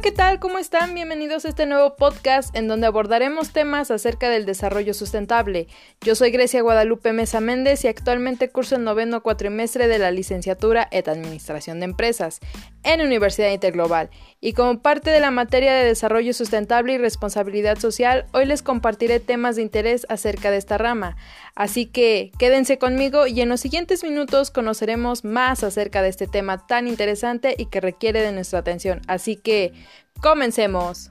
¿qué tal? ¿Cómo están? Bienvenidos a este nuevo podcast en donde abordaremos temas acerca del desarrollo sustentable. Yo soy Grecia Guadalupe Mesa Méndez y actualmente curso el noveno cuatrimestre de la licenciatura en Administración de Empresas en Universidad Interglobal. Y como parte de la materia de desarrollo sustentable y responsabilidad social, hoy les compartiré temas de interés acerca de esta rama. Así que quédense conmigo y en los siguientes minutos conoceremos más acerca de este tema tan interesante y que requiere de nuestra atención. Así que comencemos.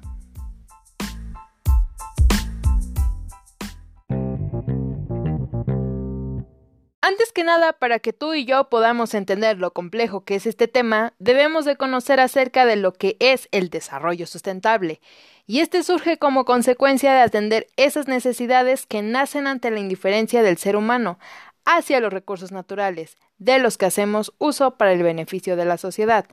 Antes que nada, para que tú y yo podamos entender lo complejo que es este tema, debemos de conocer acerca de lo que es el desarrollo sustentable. Y este surge como consecuencia de atender esas necesidades que nacen ante la indiferencia del ser humano hacia los recursos naturales, de los que hacemos uso para el beneficio de la sociedad.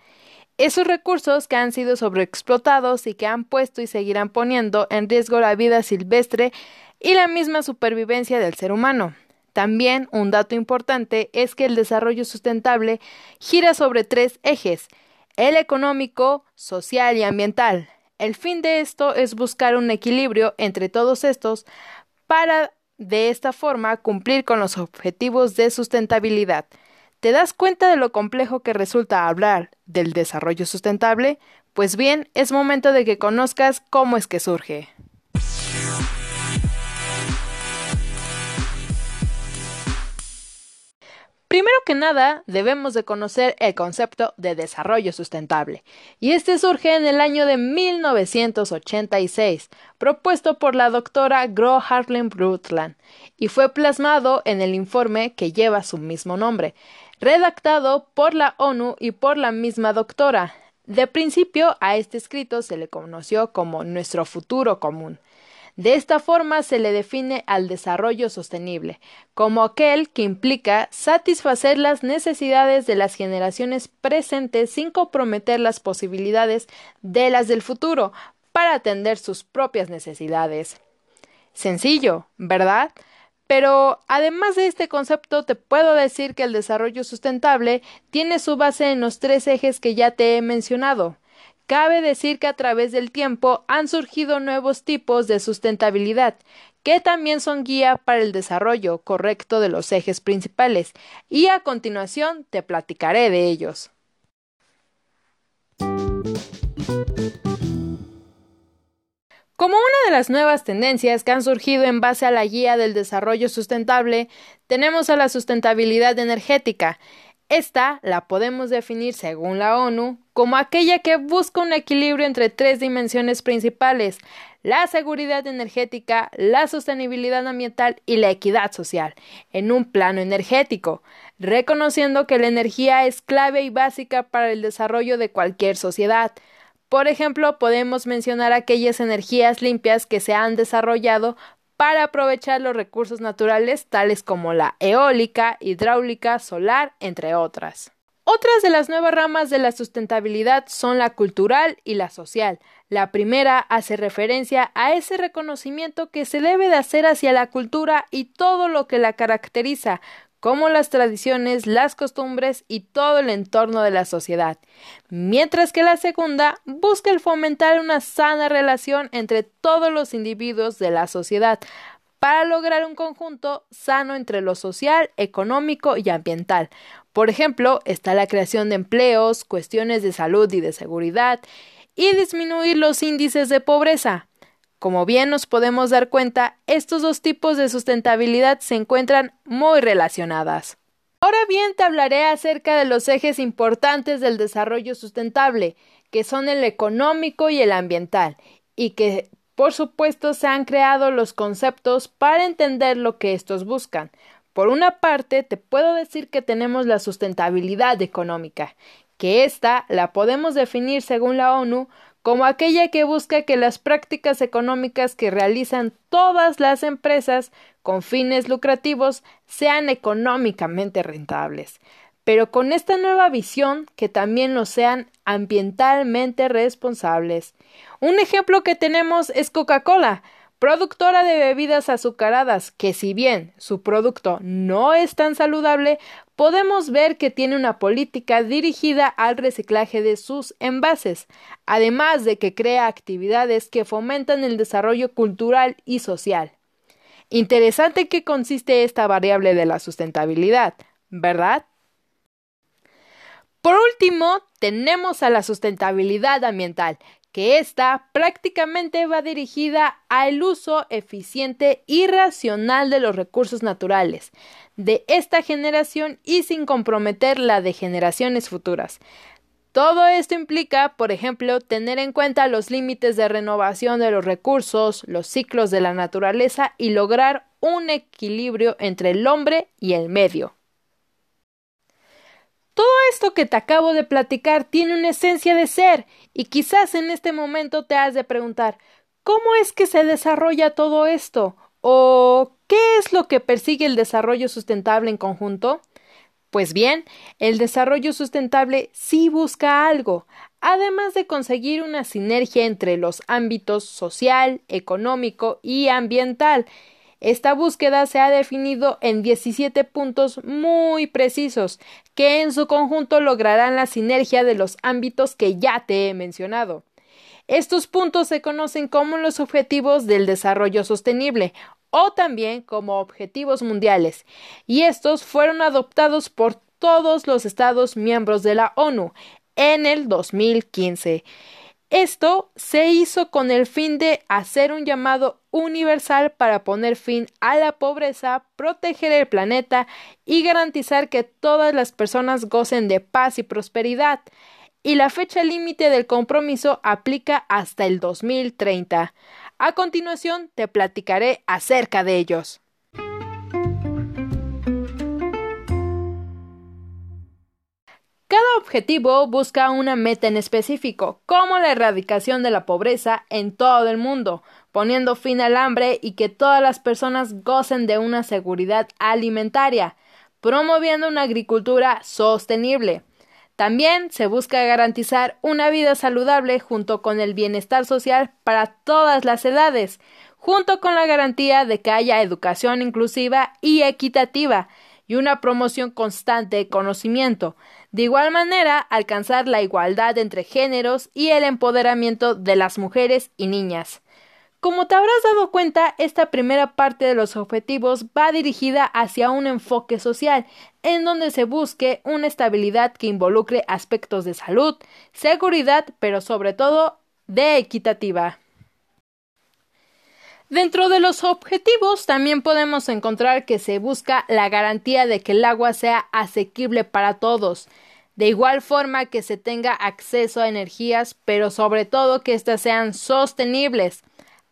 Esos recursos que han sido sobreexplotados y que han puesto y seguirán poniendo en riesgo la vida silvestre y la misma supervivencia del ser humano. También un dato importante es que el desarrollo sustentable gira sobre tres ejes, el económico, social y ambiental. El fin de esto es buscar un equilibrio entre todos estos para de esta forma cumplir con los objetivos de sustentabilidad. ¿Te das cuenta de lo complejo que resulta hablar del desarrollo sustentable? Pues bien, es momento de que conozcas cómo es que surge. Primero que nada, debemos de conocer el concepto de desarrollo sustentable, y este surge en el año de 1986, propuesto por la doctora Gro Harlem Brundtland, y fue plasmado en el informe que lleva su mismo nombre, redactado por la ONU y por la misma doctora. De principio a este escrito se le conoció como nuestro futuro común. De esta forma se le define al desarrollo sostenible, como aquel que implica satisfacer las necesidades de las generaciones presentes sin comprometer las posibilidades de las del futuro para atender sus propias necesidades. Sencillo, ¿verdad? Pero además de este concepto, te puedo decir que el desarrollo sustentable tiene su base en los tres ejes que ya te he mencionado. Cabe decir que a través del tiempo han surgido nuevos tipos de sustentabilidad, que también son guía para el desarrollo correcto de los ejes principales, y a continuación te platicaré de ellos. Como una de las nuevas tendencias que han surgido en base a la guía del desarrollo sustentable, tenemos a la sustentabilidad energética. Esta la podemos definir, según la ONU, como aquella que busca un equilibrio entre tres dimensiones principales la seguridad energética, la sostenibilidad ambiental y la equidad social, en un plano energético, reconociendo que la energía es clave y básica para el desarrollo de cualquier sociedad, por ejemplo, podemos mencionar aquellas energías limpias que se han desarrollado para aprovechar los recursos naturales tales como la eólica, hidráulica, solar, entre otras. Otras de las nuevas ramas de la sustentabilidad son la cultural y la social. La primera hace referencia a ese reconocimiento que se debe de hacer hacia la cultura y todo lo que la caracteriza, como las tradiciones, las costumbres y todo el entorno de la sociedad, mientras que la segunda busca el fomentar una sana relación entre todos los individuos de la sociedad para lograr un conjunto sano entre lo social, económico y ambiental. Por ejemplo, está la creación de empleos, cuestiones de salud y de seguridad, y disminuir los índices de pobreza. Como bien nos podemos dar cuenta, estos dos tipos de sustentabilidad se encuentran muy relacionadas. Ahora bien, te hablaré acerca de los ejes importantes del desarrollo sustentable, que son el económico y el ambiental, y que por supuesto se han creado los conceptos para entender lo que estos buscan. Por una parte, te puedo decir que tenemos la sustentabilidad económica, que ésta la podemos definir según la ONU como aquella que busca que las prácticas económicas que realizan todas las empresas con fines lucrativos sean económicamente rentables, pero con esta nueva visión que también lo sean ambientalmente responsables. Un ejemplo que tenemos es Coca-Cola, productora de bebidas azucaradas, que si bien su producto no es tan saludable, podemos ver que tiene una política dirigida al reciclaje de sus envases, además de que crea actividades que fomentan el desarrollo cultural y social. Interesante que consiste esta variable de la sustentabilidad, ¿verdad? Por último, tenemos a la sustentabilidad ambiental, que ésta prácticamente va dirigida al uso eficiente y racional de los recursos naturales de esta generación y sin comprometer la de generaciones futuras. Todo esto implica, por ejemplo, tener en cuenta los límites de renovación de los recursos, los ciclos de la naturaleza y lograr un equilibrio entre el hombre y el medio. Todo esto que te acabo de platicar tiene una esencia de ser y quizás en este momento te has de preguntar ¿cómo es que se desarrolla todo esto? ¿O qué es lo que persigue el desarrollo sustentable en conjunto? Pues bien, el desarrollo sustentable sí busca algo, además de conseguir una sinergia entre los ámbitos social, económico y ambiental. Esta búsqueda se ha definido en 17 puntos muy precisos, que en su conjunto lograrán la sinergia de los ámbitos que ya te he mencionado. Estos puntos se conocen como los objetivos del desarrollo sostenible o también como objetivos mundiales, y estos fueron adoptados por todos los Estados miembros de la ONU en el 2015. Esto se hizo con el fin de hacer un llamado universal para poner fin a la pobreza, proteger el planeta y garantizar que todas las personas gocen de paz y prosperidad. Y la fecha límite del compromiso aplica hasta el 2030. A continuación te platicaré acerca de ellos. Objetivo busca una meta en específico, como la erradicación de la pobreza en todo el mundo, poniendo fin al hambre y que todas las personas gocen de una seguridad alimentaria, promoviendo una agricultura sostenible, también se busca garantizar una vida saludable junto con el bienestar social para todas las edades, junto con la garantía de que haya educación inclusiva y equitativa y una promoción constante de conocimiento. De igual manera, alcanzar la igualdad entre géneros y el empoderamiento de las mujeres y niñas. Como te habrás dado cuenta, esta primera parte de los objetivos va dirigida hacia un enfoque social, en donde se busque una estabilidad que involucre aspectos de salud, seguridad, pero sobre todo de equitativa. Dentro de los objetivos también podemos encontrar que se busca la garantía de que el agua sea asequible para todos, de igual forma que se tenga acceso a energías, pero sobre todo que éstas sean sostenibles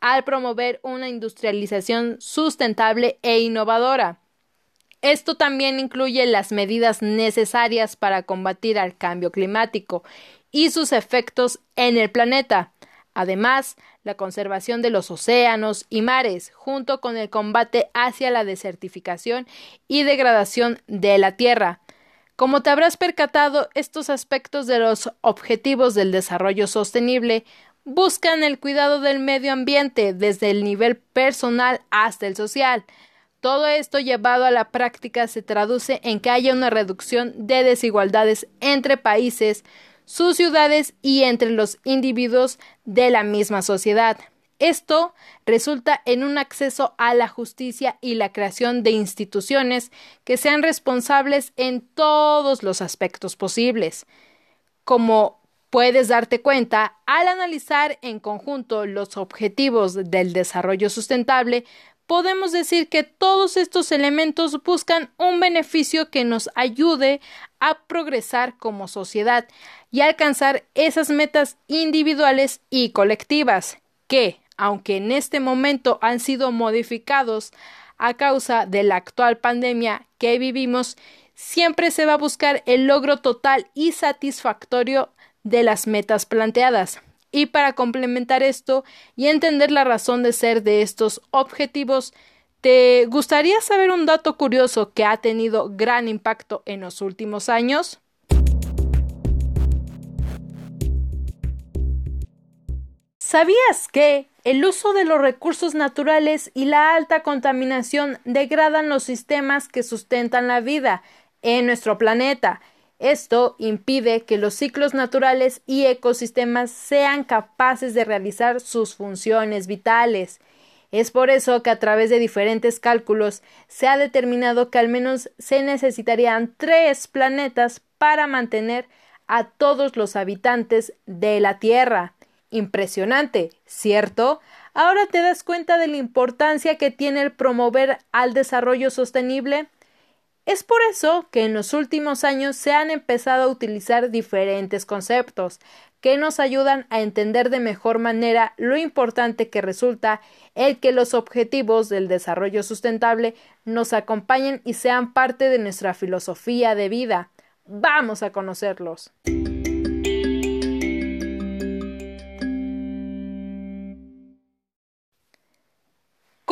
al promover una industrialización sustentable e innovadora. Esto también incluye las medidas necesarias para combatir al cambio climático y sus efectos en el planeta. Además, la conservación de los océanos y mares, junto con el combate hacia la desertificación y degradación de la Tierra. Como te habrás percatado, estos aspectos de los objetivos del desarrollo sostenible buscan el cuidado del medio ambiente desde el nivel personal hasta el social. Todo esto llevado a la práctica se traduce en que haya una reducción de desigualdades entre países, sus ciudades y entre los individuos de la misma sociedad. Esto resulta en un acceso a la justicia y la creación de instituciones que sean responsables en todos los aspectos posibles, como Puedes darte cuenta, al analizar en conjunto los objetivos del desarrollo sustentable, podemos decir que todos estos elementos buscan un beneficio que nos ayude a progresar como sociedad y alcanzar esas metas individuales y colectivas que, aunque en este momento han sido modificados a causa de la actual pandemia que vivimos, siempre se va a buscar el logro total y satisfactorio de las metas planteadas. Y para complementar esto y entender la razón de ser de estos objetivos, ¿te gustaría saber un dato curioso que ha tenido gran impacto en los últimos años? ¿Sabías que El uso de los recursos naturales y la alta contaminación degradan los sistemas que sustentan la vida en nuestro planeta. Esto impide que los ciclos naturales y ecosistemas sean capaces de realizar sus funciones vitales. Es por eso que a través de diferentes cálculos se ha determinado que al menos se necesitarían tres planetas para mantener a todos los habitantes de la Tierra. Impresionante, ¿cierto? Ahora te das cuenta de la importancia que tiene el promover al desarrollo sostenible. Es por eso que en los últimos años se han empezado a utilizar diferentes conceptos que nos ayudan a entender de mejor manera lo importante que resulta el que los objetivos del desarrollo sustentable nos acompañen y sean parte de nuestra filosofía de vida. Vamos a conocerlos.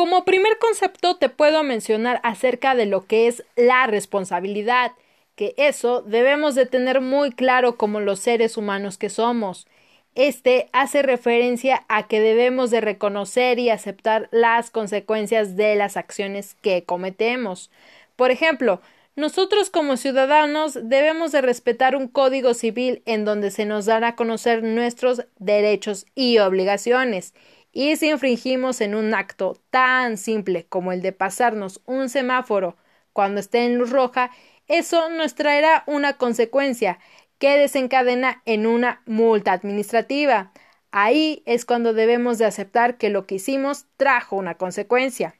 Como primer concepto te puedo mencionar acerca de lo que es la responsabilidad, que eso debemos de tener muy claro como los seres humanos que somos. Este hace referencia a que debemos de reconocer y aceptar las consecuencias de las acciones que cometemos. Por ejemplo, nosotros como ciudadanos debemos de respetar un código civil en donde se nos dan a conocer nuestros derechos y obligaciones. Y si infringimos en un acto tan simple como el de pasarnos un semáforo cuando esté en luz roja, eso nos traerá una consecuencia que desencadena en una multa administrativa. Ahí es cuando debemos de aceptar que lo que hicimos trajo una consecuencia.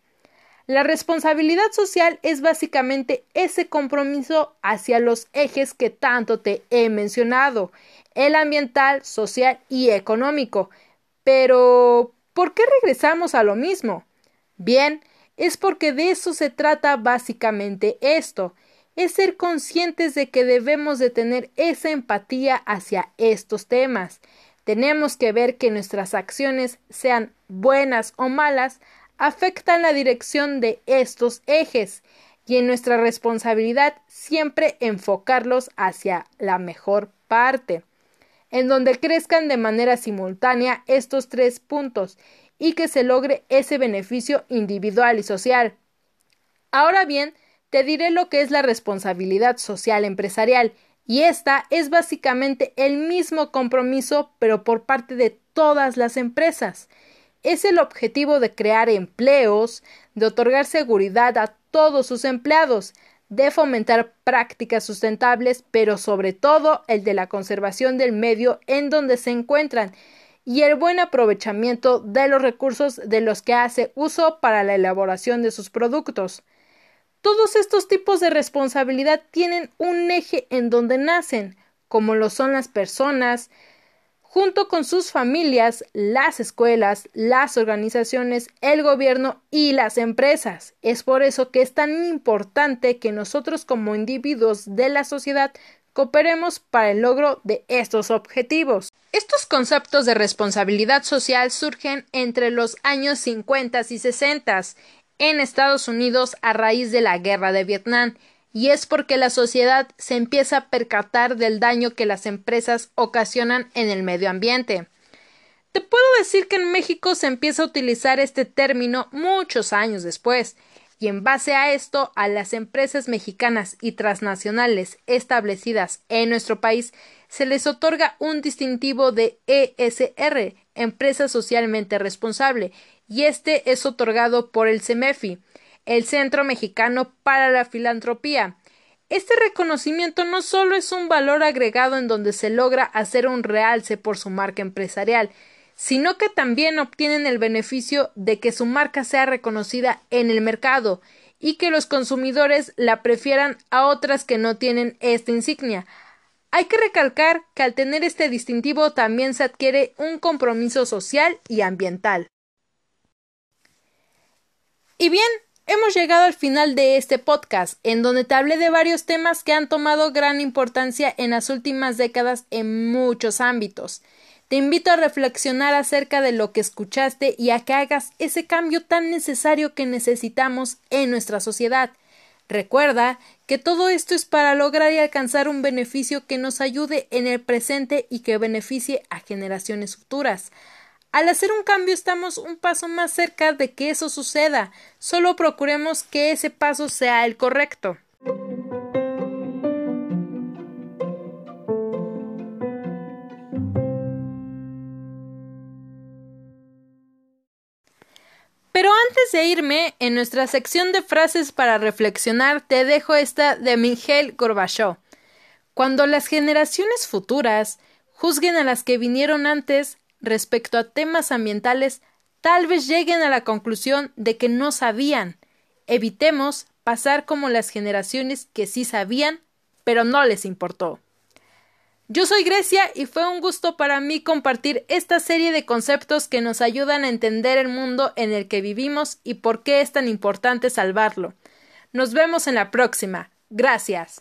La responsabilidad social es básicamente ese compromiso hacia los ejes que tanto te he mencionado, el ambiental, social y económico. Pero, ¿por qué regresamos a lo mismo? Bien, es porque de eso se trata básicamente esto, es ser conscientes de que debemos de tener esa empatía hacia estos temas. Tenemos que ver que nuestras acciones, sean buenas o malas, afectan la dirección de estos ejes y en nuestra responsabilidad siempre enfocarlos hacia la mejor parte, en donde crezcan de manera simultánea estos tres puntos y que se logre ese beneficio individual y social. Ahora bien, te diré lo que es la responsabilidad social empresarial, y esta es básicamente el mismo compromiso, pero por parte de todas las empresas. Es el objetivo de crear empleos, de otorgar seguridad a todos sus empleados, de fomentar prácticas sustentables, pero sobre todo el de la conservación del medio en donde se encuentran y el buen aprovechamiento de los recursos de los que hace uso para la elaboración de sus productos. Todos estos tipos de responsabilidad tienen un eje en donde nacen, como lo son las personas, junto con sus familias, las escuelas, las organizaciones, el gobierno y las empresas. Es por eso que es tan importante que nosotros como individuos de la sociedad cooperemos para el logro de estos objetivos. Estos conceptos de responsabilidad social surgen entre los años 50 y 60 en Estados Unidos a raíz de la guerra de Vietnam, y es porque la sociedad se empieza a percatar del daño que las empresas ocasionan en el medio ambiente. Te puedo decir que en México se empieza a utilizar este término muchos años después, y en base a esto a las empresas mexicanas y transnacionales establecidas en nuestro país se les otorga un distintivo de ESR, empresa socialmente responsable, y este es otorgado por el CEMEFI, el Centro Mexicano para la Filantropía. Este reconocimiento no solo es un valor agregado en donde se logra hacer un realce por su marca empresarial, sino que también obtienen el beneficio de que su marca sea reconocida en el mercado y que los consumidores la prefieran a otras que no tienen esta insignia. Hay que recalcar que al tener este distintivo también se adquiere un compromiso social y ambiental. Y bien, hemos llegado al final de este podcast, en donde te hablé de varios temas que han tomado gran importancia en las últimas décadas en muchos ámbitos. Te invito a reflexionar acerca de lo que escuchaste y a que hagas ese cambio tan necesario que necesitamos en nuestra sociedad. Recuerda que todo esto es para lograr y alcanzar un beneficio que nos ayude en el presente y que beneficie a generaciones futuras. Al hacer un cambio estamos un paso más cerca de que eso suceda. Solo procuremos que ese paso sea el correcto. Pero antes de irme, en nuestra sección de frases para reflexionar, te dejo esta de Miguel Gorbachev. Cuando las generaciones futuras juzguen a las que vinieron antes respecto a temas ambientales, tal vez lleguen a la conclusión de que no sabían. Evitemos pasar como las generaciones que sí sabían, pero no les importó. Yo soy Grecia y fue un gusto para mí compartir esta serie de conceptos que nos ayudan a entender el mundo en el que vivimos y por qué es tan importante salvarlo. Nos vemos en la próxima. Gracias.